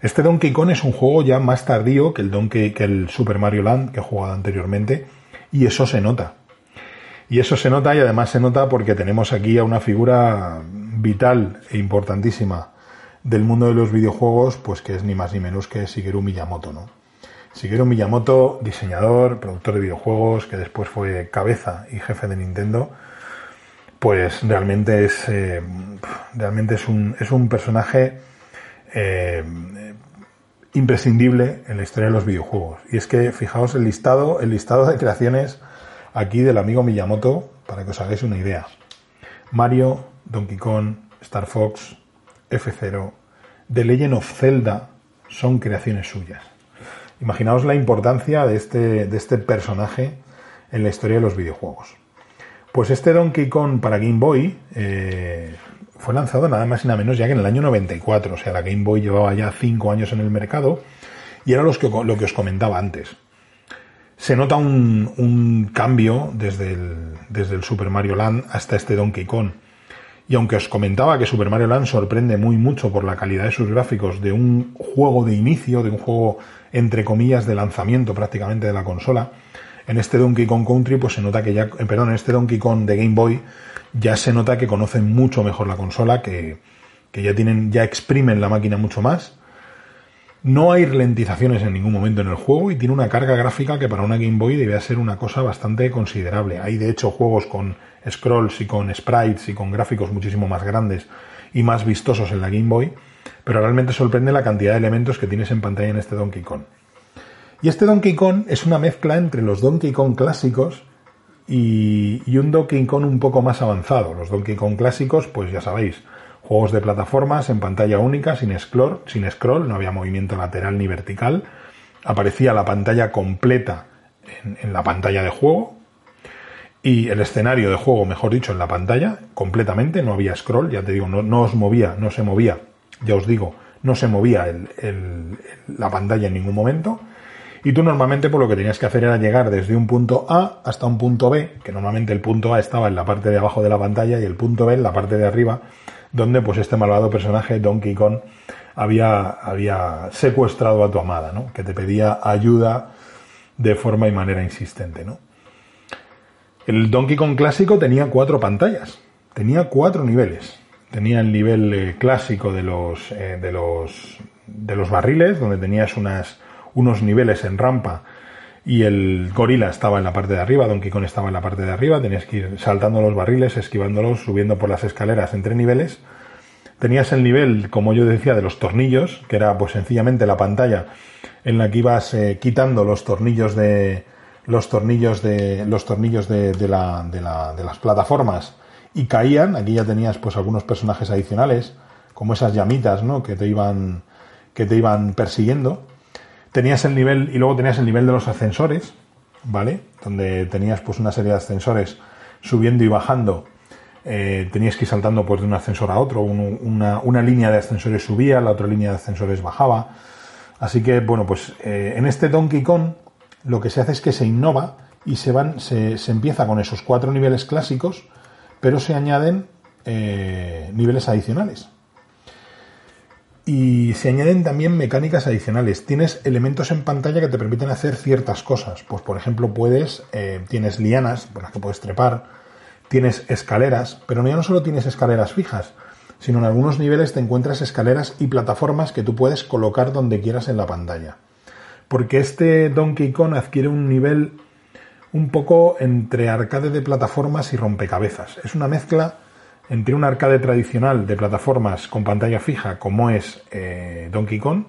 Este Donkey Kong es un juego ya más tardío que el Donkey, que el Super Mario Land que he jugado anteriormente, y eso se nota. Y eso se nota y además se nota porque tenemos aquí a una figura vital e importantísima del mundo de los videojuegos, pues que es ni más ni menos que Shigeru Miyamoto, ¿no? Shigeru Miyamoto, diseñador, productor de videojuegos, que después fue cabeza y jefe de Nintendo, pues realmente es eh, realmente es un, es un personaje eh, imprescindible en la historia de los videojuegos. Y es que fijaos el listado, el listado de creaciones aquí del amigo Miyamoto, para que os hagáis una idea. Mario, Donkey Kong, Star Fox, F0, The Legend of Zelda son creaciones suyas. Imaginaos la importancia de este, de este personaje en la historia de los videojuegos. Pues este Donkey Kong para Game Boy eh, fue lanzado nada más y nada menos ya que en el año 94. O sea, la Game Boy llevaba ya 5 años en el mercado y era que, lo que os comentaba antes. Se nota un, cambio desde el, desde el Super Mario Land hasta este Donkey Kong. Y aunque os comentaba que Super Mario Land sorprende muy mucho por la calidad de sus gráficos de un juego de inicio, de un juego entre comillas de lanzamiento prácticamente de la consola, en este Donkey Kong Country, pues se nota que ya, eh, perdón, en este Donkey Kong de Game Boy, ya se nota que conocen mucho mejor la consola, que, que ya tienen, ya exprimen la máquina mucho más. No hay ralentizaciones en ningún momento en el juego y tiene una carga gráfica que para una Game Boy debe ser una cosa bastante considerable. Hay de hecho juegos con scrolls y con sprites y con gráficos muchísimo más grandes y más vistosos en la Game Boy, pero realmente sorprende la cantidad de elementos que tienes en pantalla en este Donkey Kong. Y este Donkey Kong es una mezcla entre los Donkey Kong clásicos y, un Donkey Kong un poco más avanzado. Los Donkey Kong clásicos, pues ya sabéis, juegos de plataformas en pantalla única, sin scroll, sin scroll, no había movimiento lateral ni vertical. Aparecía la pantalla completa en, la pantalla de juego y el escenario de juego, mejor dicho, en la pantalla completamente, no había scroll, ya te digo, no, os movía, no se movía, ya os digo, no se movía la pantalla en ningún momento y tú normalmente por lo que tenías que hacer era llegar desde un punto A hasta un punto B, que normalmente el punto A estaba en la parte de abajo de la pantalla y el punto B en la parte de arriba, donde pues este malvado personaje, Donkey Kong, había, había secuestrado a tu amada, ¿no? Que te pedía ayuda de forma y manera insistente, ¿no? El Donkey Kong clásico tenía cuatro pantallas, tenía cuatro niveles. tenía el nivel eh, clásico de los, eh, de los de los barriles, donde tenías unas, unos niveles en rampa y el gorila estaba en la parte de arriba, Donkey Kong estaba en la parte de arriba, tenías que ir saltando los barriles, esquivándolos, subiendo por las escaleras entre niveles. Tenías el nivel, como yo decía, de los tornillos, que era pues sencillamente la pantalla en la que ibas eh, quitando los tornillos de los tornillos de los tornillos de, de, la, de, la, de las plataformas y caían. Aquí ya tenías pues algunos personajes adicionales, como esas llamitas, ¿no? Que te iban que te iban persiguiendo tenías el nivel y luego tenías el nivel de los ascensores, ¿vale? Donde tenías pues una serie de ascensores subiendo y bajando. Eh, tenías que ir saltando pues de un ascensor a otro. una, una, línea de ascensores subía, la otra línea de ascensores bajaba. Así que, bueno, pues eh, en este Donkey Kong lo que se hace es que se innova y se van, se, se empieza con esos cuatro niveles clásicos, pero se añaden eh, niveles adicionales y se añaden también mecánicas adicionales. Tienes elementos en pantalla que te permiten hacer ciertas cosas. Pues por ejemplo puedes, eh, tienes lianas por las que puedes trepar, tienes escaleras, pero ya no solo tienes escaleras fijas, sino en algunos niveles te encuentras escaleras y plataformas que tú puedes colocar donde quieras en la pantalla. Porque este Donkey Kong adquiere un nivel un poco entre arcade de plataformas y rompecabezas. Es una mezcla entre un arcade tradicional de plataformas con pantalla fija como es eh, Donkey Kong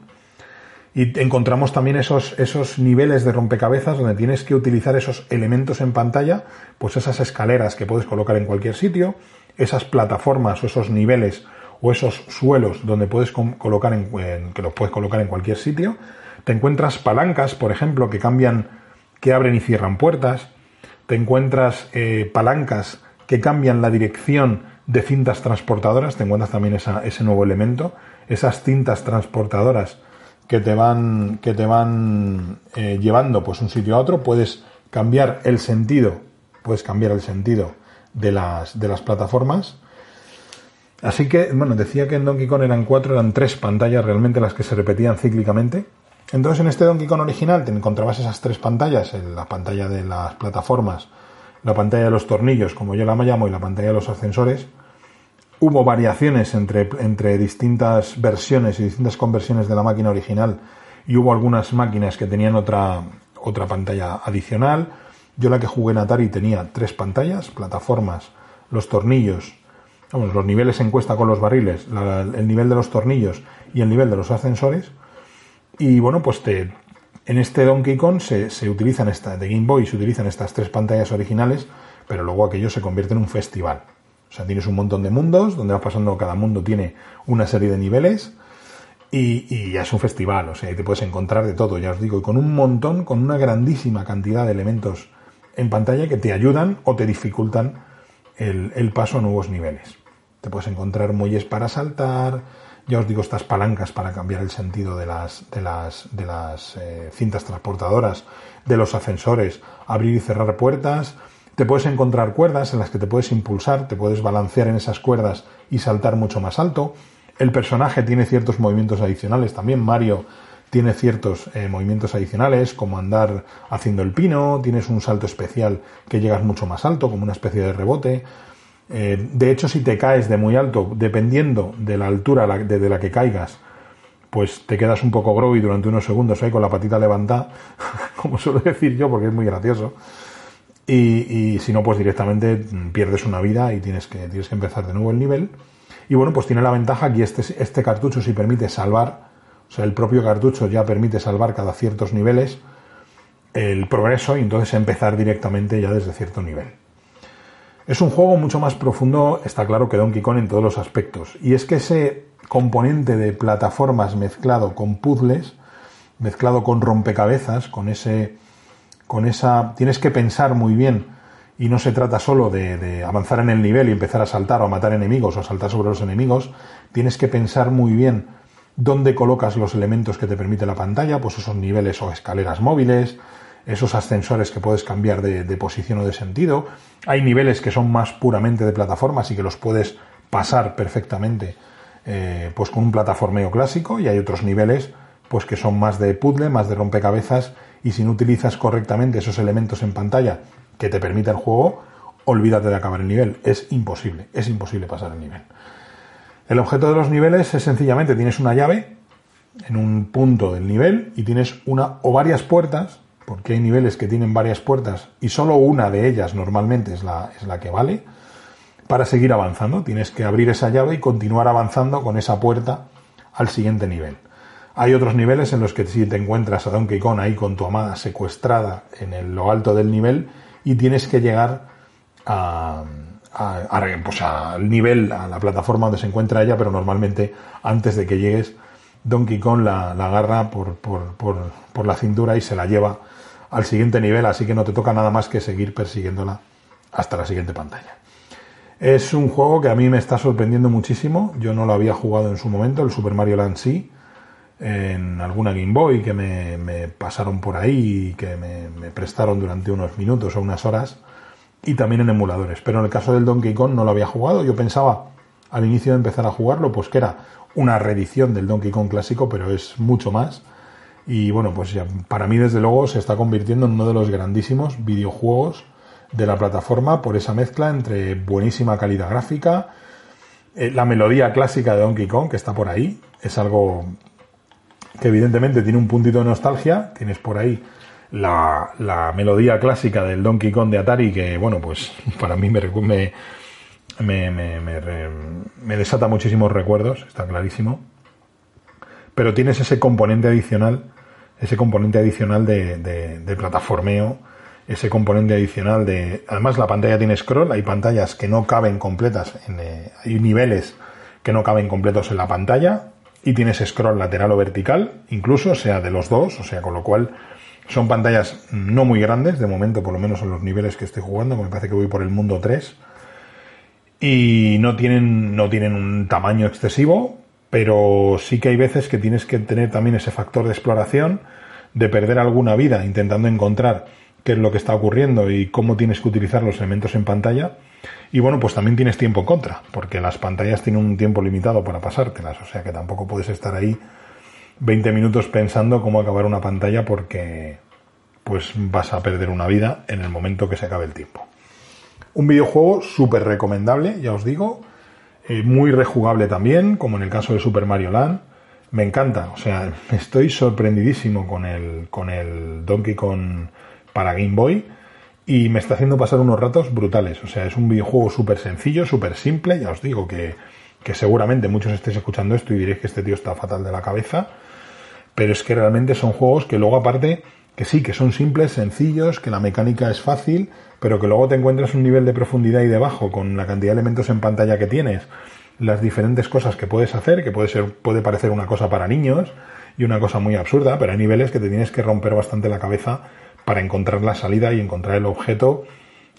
y encontramos también esos, esos niveles de rompecabezas donde tienes que utilizar esos elementos en pantalla, pues esas escaleras que puedes colocar en cualquier sitio, esas plataformas o esos niveles o esos suelos donde puedes colocar en, que los puedes colocar en cualquier sitio. Te encuentras palancas, por ejemplo, que cambian, que abren y cierran puertas. Te encuentras eh, palancas que cambian la dirección de cintas transportadoras, te encuentras también ese nuevo elemento, esas cintas transportadoras que te van, que te van eh, llevando pues un sitio a otro, puedes cambiar el sentido, puedes cambiar el sentido de las, de las plataformas. Así que, bueno, decía que en Donkey Kong eran cuatro, eran tres pantallas realmente las que se repetían cíclicamente. Entonces en este Donkey Kong original te encontrabas esas tres pantallas, la pantalla de las plataformas, la pantalla de los tornillos, como yo la llamo, y la pantalla de los ascensores, hubo variaciones entre, entre distintas versiones y distintas conversiones de la máquina original y hubo algunas máquinas que tenían otra, otra pantalla adicional. Yo la que jugué en Atari tenía tres pantallas, plataformas, los tornillos, vamos, los niveles en cuesta con los barriles, el nivel de los tornillos y el nivel de los ascensores. Y bueno, pues te, en este Donkey Kong se, utilizan esta, de Game Boy se utilizan estas tres pantallas originales, pero luego aquello se convierte en un festival. O sea, tienes un montón de mundos, donde vas pasando, cada mundo tiene una serie de niveles, y, ya es un festival, o sea, te puedes encontrar de todo, ya os digo, y con un montón, con una grandísima cantidad de elementos en pantalla que te ayudan o te dificultan el paso a nuevos niveles. Te puedes encontrar muelles para saltar, ya os digo, estas palancas para cambiar el sentido de las, de las, de las eh, cintas transportadoras, de los ascensores, abrir y cerrar puertas. Te puedes encontrar cuerdas en las que te puedes impulsar, te puedes balancear en esas cuerdas y saltar mucho más alto. El personaje tiene ciertos movimientos adicionales también. Mario tiene ciertos eh, movimientos adicionales, como andar haciendo el pino, tienes un salto especial que llegas mucho más alto, como una especie de rebote. Eh, de hecho, si te caes de muy alto, dependiendo de la altura de la que caigas, pues te quedas un poco groby durante unos segundos ahí con la patita levantada, <laughs> como suelo decir yo, porque es muy gracioso. Y, si no, pues directamente pierdes una vida y tienes que, tienes que empezar de nuevo el nivel. Y bueno, pues tiene la ventaja que este, este cartucho sí permite salvar, o sea, el propio cartucho ya permite salvar cada ciertos niveles el progreso y entonces empezar directamente ya desde cierto nivel. Es un juego mucho más profundo, está claro, que Donkey Kong en todos los aspectos. Y es que ese componente de plataformas mezclado con puzzles, mezclado con rompecabezas, con ese. con esa. tienes que pensar muy bien. Y no se trata solo de, avanzar en el nivel y empezar a saltar o a matar enemigos o saltar sobre los enemigos. Tienes que pensar muy bien dónde colocas los elementos que te permite la pantalla, pues esos niveles o escaleras móviles, esos ascensores que puedes cambiar de, posición o de sentido. Hay niveles que son más puramente de plataformas y que los puedes pasar perfectamente eh, pues con un plataformeo clásico y hay otros niveles pues que son más de puzzle, más de rompecabezas y si no utilizas correctamente esos elementos en pantalla que te permite el juego, olvídate de acabar el nivel. Es imposible, es imposible pasar el nivel. El objeto de los niveles es sencillamente tienes una llave en un punto del nivel y tienes una o varias puertas, porque hay niveles que tienen varias puertas y solo una de ellas normalmente es la, es la que vale, para seguir avanzando. Tienes que abrir esa llave y continuar avanzando con esa puerta al siguiente nivel. Hay otros niveles en los que si te encuentras a Donkey Kong ahí con tu amada secuestrada en lo alto del nivel y tienes que llegar a, pues al nivel, a la plataforma donde se encuentra ella, pero normalmente antes de que llegues, Donkey Kong la, agarra por, por, la cintura y se la lleva al siguiente nivel, así que no te toca nada más que seguir persiguiéndola hasta la siguiente pantalla. Es un juego que a mí me está sorprendiendo muchísimo. Yo no lo había jugado en su momento, el Super Mario Land sí, en alguna Game Boy que me, pasaron por ahí y que me, me, prestaron durante unos minutos o unas horas, y también en emuladores. Pero en el caso del Donkey Kong no lo había jugado. Yo pensaba al inicio de empezar a jugarlo, pues que era una reedición del Donkey Kong clásico, pero es mucho más. Y bueno, pues ya, para mí desde luego se está convirtiendo en uno de los grandísimos videojuegos de la plataforma por esa mezcla entre buenísima calidad gráfica, eh, la melodía clásica de Donkey Kong que está por ahí, es algo que evidentemente tiene un puntito de nostalgia, tienes por ahí la, la melodía clásica del Donkey Kong de Atari que bueno pues <laughs> para mí me, me, me, me, desata muchísimos recuerdos, está clarísimo. Pero tienes ese componente adicional, ese componente adicional de, de, plataformeo, ese componente adicional de... Además la pantalla tiene scroll, hay pantallas que no caben completas, en, eh, hay niveles que no caben completos en la pantalla y tienes scroll lateral o vertical, incluso, sea de los dos, o sea, con lo cual son pantallas no muy grandes, de momento por lo menos en los niveles que estoy jugando, me parece que voy por el mundo 3 y no tienen, no tienen un tamaño excesivo, pero sí que hay veces que tienes que tener también ese factor de exploración, de perder alguna vida intentando encontrar qué es lo que está ocurriendo y cómo tienes que utilizar los elementos en pantalla. Y bueno, pues también tienes tiempo en contra, porque las pantallas tienen un tiempo limitado para pasártelas, o sea que tampoco puedes estar ahí 20 minutos pensando cómo acabar una pantalla porque pues vas a perder una vida en el momento que se acabe el tiempo. Un videojuego súper recomendable, ya os digo, eh, muy rejugable también, como en el caso de Super Mario Land. Me encanta, o sea, <laughs> estoy sorprendidísimo con el, con el Donkey Kong para Game Boy y me está haciendo pasar unos ratos brutales. O sea, es un videojuego súper sencillo, súper simple, ya os digo que, que seguramente muchos estéis escuchando esto y diréis que este tío está fatal de la cabeza, pero es que realmente son juegos que luego aparte que sí, que son simples, sencillos, que la mecánica es fácil, pero que luego te encuentras un nivel de profundidad y de bajo con la cantidad de elementos en pantalla que tienes, las diferentes cosas que puedes hacer, que puede ser, puede parecer una cosa para niños y una cosa muy absurda, pero hay niveles que te tienes que romper bastante la cabeza para encontrar la salida y encontrar el objeto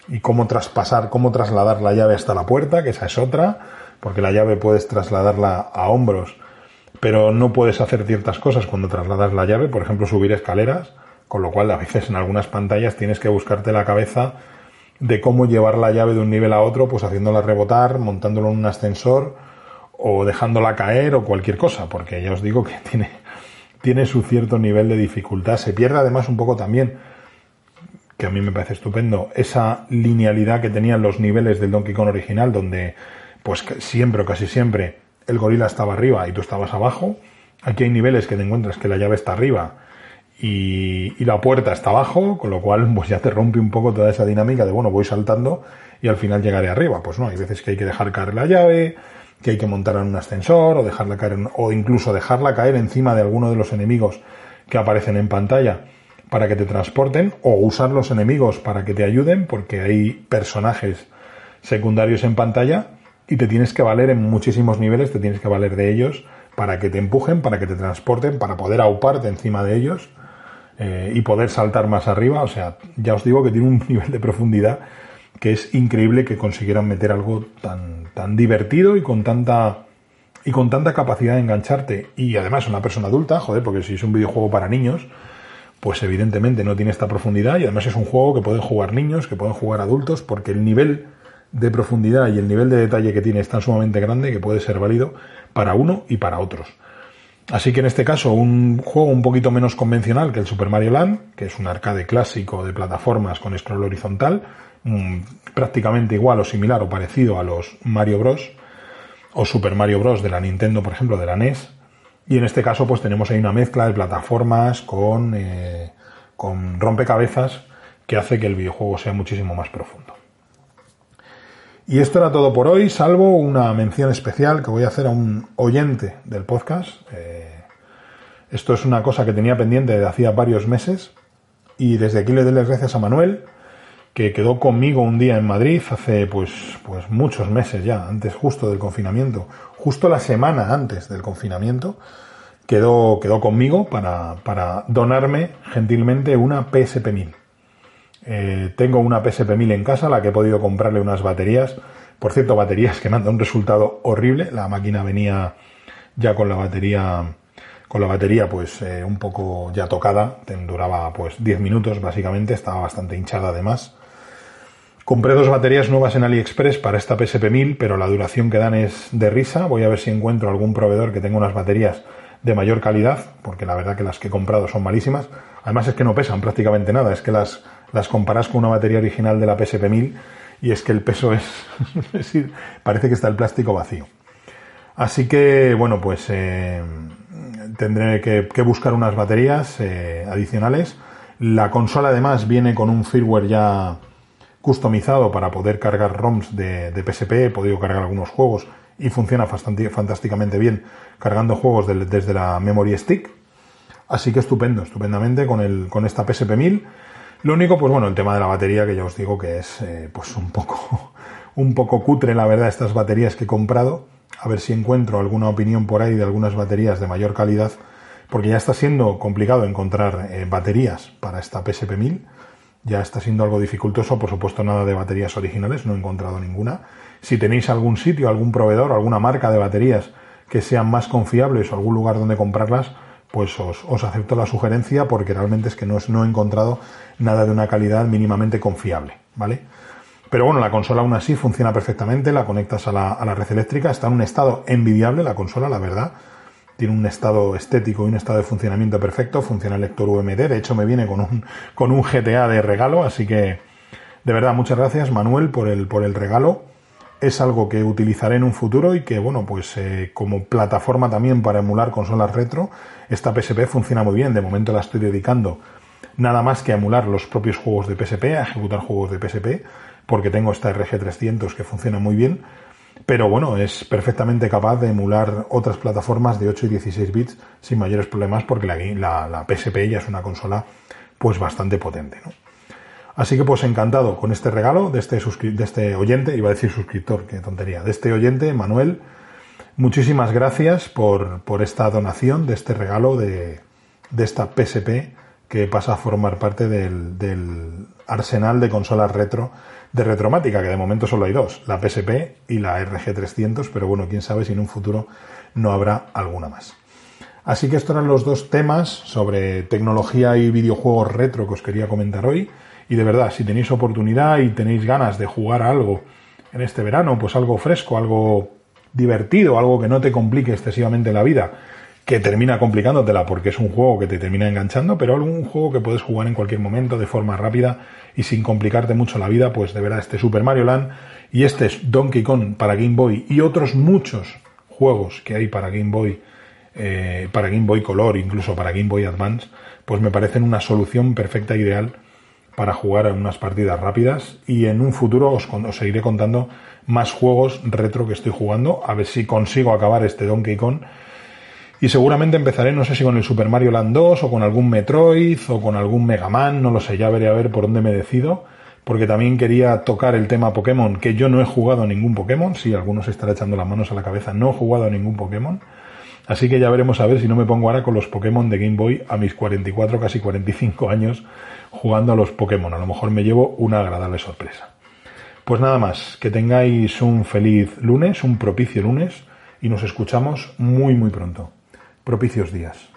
y cómo traspasar, cómo trasladar la llave hasta la puerta, que esa es otra, porque la llave puedes trasladarla a hombros, pero no puedes hacer ciertas cosas cuando trasladas la llave, por ejemplo subir escaleras, con lo cual, a veces en algunas pantallas tienes que buscarte la cabeza de cómo llevar la llave de un nivel a otro, pues haciéndola rebotar, montándolo en un ascensor o dejándola caer o cualquier cosa, porque ya os digo que <laughs> tiene, tiene su cierto nivel de dificultad. Se pierde además un poco también, que a mí me parece estupendo, esa linealidad que tenían los niveles del Donkey Kong original, donde pues siempre o casi siempre el gorila estaba arriba y tú estabas abajo. Aquí hay niveles que te encuentras que la llave está arriba y, la puerta está abajo, con lo cual pues ya te rompe un poco toda esa dinámica de bueno, voy saltando y al final llegaré arriba. Pues no, hay veces que hay que dejar caer la llave, que hay que montar en un ascensor o dejarla caer o incluso dejarla caer encima de alguno de los enemigos que aparecen en pantalla para que te transporten o usar los enemigos para que te ayuden porque hay personajes secundarios en pantalla y te tienes que valer en muchísimos niveles, te tienes que valer de ellos para que te empujen, para que te transporten, para poder auparte encima de ellos eh, y poder saltar más arriba. O sea, ya os digo que tiene un <laughs> nivel de profundidad que es increíble que consiguieran meter algo tan, tan divertido y con tanta y con tanta capacidad de engancharte. Y además una persona adulta, joder, porque si es un videojuego para niños, pues evidentemente no tiene esta profundidad y además es un juego que pueden jugar niños, que pueden jugar adultos, porque el nivel de profundidad y el nivel de detalle que tiene es tan sumamente grande que puede ser válido para uno y para otros. Así que en este caso un juego un poquito menos convencional que el Super Mario Land, que es un arcade clásico de plataformas con scroll horizontal, mm, prácticamente igual o similar o parecido a los Mario Bros. o Super Mario Bros. de la Nintendo, por ejemplo, de la NES. Y en este caso, pues tenemos ahí una mezcla de plataformas con, eh, con rompecabezas que hace que el videojuego sea muchísimo más profundo. Y esto era todo por hoy, salvo una mención especial que voy a hacer a un oyente del podcast. Eh, esto es una cosa que tenía pendiente de hacía varios meses y desde aquí le doy las gracias a Manuel, que quedó conmigo un día en Madrid hace pues, pues muchos meses ya, antes justo del confinamiento, justo la semana antes del confinamiento, quedó, quedó conmigo para, para donarme gentilmente una PSP 1000. Eh, tengo una PSP 1000 en casa, la que he podido comprarle unas baterías. Por cierto, baterías que me han dado un resultado horrible. La máquina venía ya con la batería, con la batería pues eh, un poco ya tocada. Duraba pues 10 minutos básicamente, estaba bastante hinchada además. Compré dos baterías nuevas en AliExpress para esta PSP 1000, pero la duración que dan es de risa. Voy a ver si encuentro algún proveedor que tenga unas baterías de mayor calidad, porque la verdad que las que he comprado son malísimas. Además es que no pesan prácticamente nada, es que las, las comparas con una batería original de la PSP 1000 y es que el peso es, <laughs> parece que está el plástico vacío. Así que, bueno, pues eh, tendré que, buscar unas baterías eh, adicionales. La consola además viene con un firmware ya customizado para poder cargar ROMs de, PSP, he podido cargar algunos juegos y funciona fantásticamente bien cargando juegos desde la memory stick. Así que estupendo, estupendamente con, el, con esta PSP 1000. Lo único, pues bueno, el tema de la batería, que ya os digo que es eh, pues un poco, <laughs> un poco cutre, la verdad, estas baterías que he comprado. A ver si encuentro alguna opinión por ahí de algunas baterías de mayor calidad, porque ya está siendo complicado encontrar eh, baterías para esta PSP 1000 ya está siendo algo dificultoso, por supuesto nada de baterías originales, no he encontrado ninguna. Si tenéis algún sitio, algún proveedor, alguna marca de baterías que sean más confiables o algún lugar donde comprarlas, pues os, acepto la sugerencia porque realmente es que no, no, he encontrado nada de una calidad mínimamente confiable, ¿vale? Pero bueno, la consola aún así funciona perfectamente, la conectas a la, a la red eléctrica, está en un estado envidiable la consola, la verdad tiene un estado estético y un estado de funcionamiento perfecto, funciona el lector UMD, de hecho me viene con un, con un GTA de regalo, así que de verdad muchas gracias Manuel por el, por el regalo. Es algo que utilizaré en un futuro y que, bueno, pues eh, como plataforma también para emular consolas retro, esta PSP funciona muy bien. De momento la estoy dedicando nada más que emular los propios juegos de PSP, a ejecutar juegos de PSP, porque tengo esta RG300 que funciona muy bien pero bueno, es perfectamente capaz de emular otras plataformas de 8 y 16 bits sin mayores problemas porque la, PSP ya es una consola pues bastante potente. Así que pues encantado con este regalo de este, de este oyente, iba a decir suscriptor, qué tontería, de este oyente, Manuel. Muchísimas gracias por, por esta donación de este regalo de, de esta PSP que pasa a formar parte del, arsenal de consolas retro de retromática, que de momento solo hay dos, la PSP y la RG300, pero bueno, quién sabe si en un futuro no habrá alguna más. Así que estos eran los dos temas sobre tecnología y videojuegos retro que os quería comentar hoy. Y de verdad, si tenéis oportunidad y tenéis ganas de jugar a algo en este verano, pues algo fresco, algo divertido, algo que no te complique excesivamente la vida, que termina complicándotela porque es un juego que te termina enganchando, pero algún juego que puedes jugar en cualquier momento de forma rápida y sin complicarte mucho la vida, pues de verdad este Super Mario Land y este es Donkey Kong para Game Boy y otros muchos juegos que hay para Game Boy, eh, para Game Boy Color, incluso para Game Boy Advance, pues me parecen una solución perfecta ideal para jugar en unas partidas rápidas y en un futuro os, os seguiré contando más juegos retro que estoy jugando, a ver si consigo acabar este Donkey Kong y seguramente empezaré, no sé si con el Super Mario Land 2 o con algún Metroid o con algún Mega Man, no lo sé, ya veré a ver por dónde me decido. Porque también quería tocar el tema Pokémon, que yo no he jugado a ningún Pokémon. Sí, algunos estarán echando las manos a la cabeza, no he jugado a ningún Pokémon. Así que ya veremos a ver si no me pongo ahora con los Pokémon de Game Boy a mis 44, casi 45 años jugando a los Pokémon. A lo mejor me llevo una agradable sorpresa. Pues nada más, que tengáis un feliz lunes, un propicio lunes y nos escuchamos muy muy pronto propicios días.